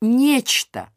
нечто,